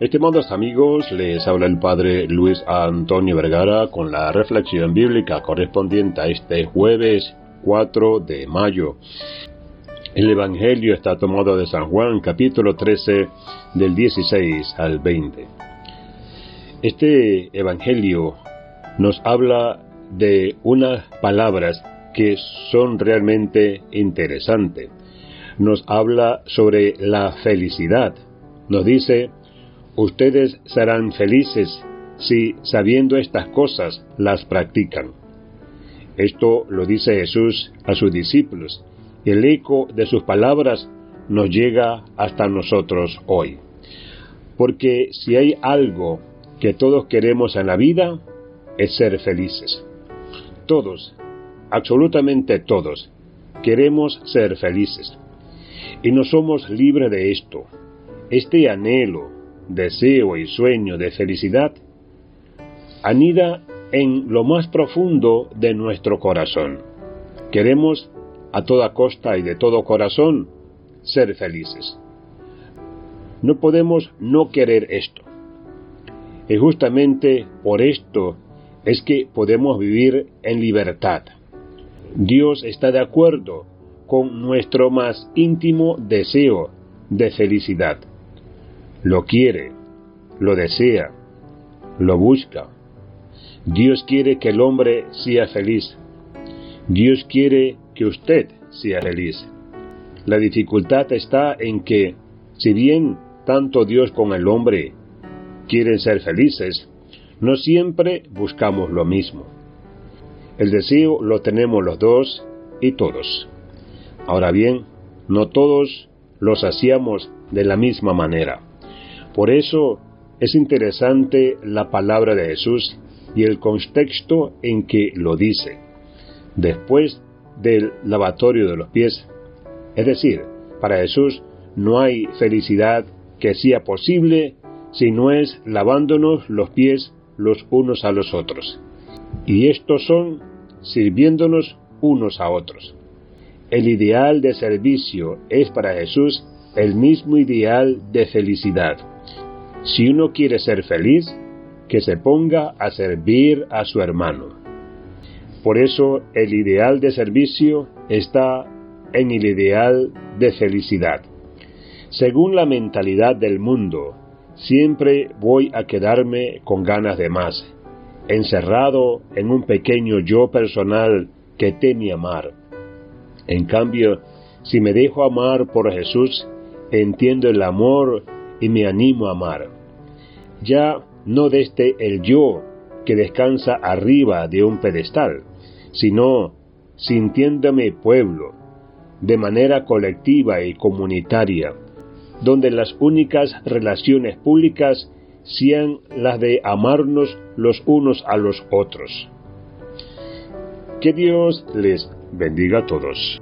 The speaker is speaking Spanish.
Estimados amigos, les habla el Padre Luis Antonio Vergara con la reflexión bíblica correspondiente a este jueves 4 de mayo. El Evangelio está tomado de San Juan, capítulo 13, del 16 al 20. Este Evangelio nos habla de unas palabras que son realmente interesantes. Nos habla sobre la felicidad. Nos dice, ustedes serán felices si, sabiendo estas cosas, las practican. Esto lo dice Jesús a sus discípulos, el eco de sus palabras nos llega hasta nosotros hoy. Porque si hay algo que todos queremos en la vida, es ser felices. Todos, absolutamente todos, queremos ser felices. Y no somos libres de esto. Este anhelo, deseo y sueño de felicidad anida en lo más profundo de nuestro corazón. Queremos a toda costa y de todo corazón ser felices. No podemos no querer esto. Y justamente por esto es que podemos vivir en libertad. Dios está de acuerdo con nuestro más íntimo deseo de felicidad lo quiere, lo desea, lo busca. Dios quiere que el hombre sea feliz. Dios quiere que usted sea feliz. La dificultad está en que, si bien tanto Dios como el hombre quieren ser felices, no siempre buscamos lo mismo. El deseo lo tenemos los dos y todos. Ahora bien, no todos los hacíamos de la misma manera. Por eso es interesante la palabra de Jesús y el contexto en que lo dice. Después del lavatorio de los pies. Es decir, para Jesús no hay felicidad que sea posible si no es lavándonos los pies los unos a los otros. Y estos son sirviéndonos unos a otros. El ideal de servicio es para Jesús el mismo ideal de felicidad. Si uno quiere ser feliz, que se ponga a servir a su hermano. Por eso el ideal de servicio está en el ideal de felicidad. Según la mentalidad del mundo, siempre voy a quedarme con ganas de más, encerrado en un pequeño yo personal que teme amar. En cambio, si me dejo amar por Jesús, entiendo el amor y me animo a amar ya no desde el yo que descansa arriba de un pedestal, sino sintiéndome pueblo, de manera colectiva y comunitaria, donde las únicas relaciones públicas sean las de amarnos los unos a los otros. Que Dios les bendiga a todos.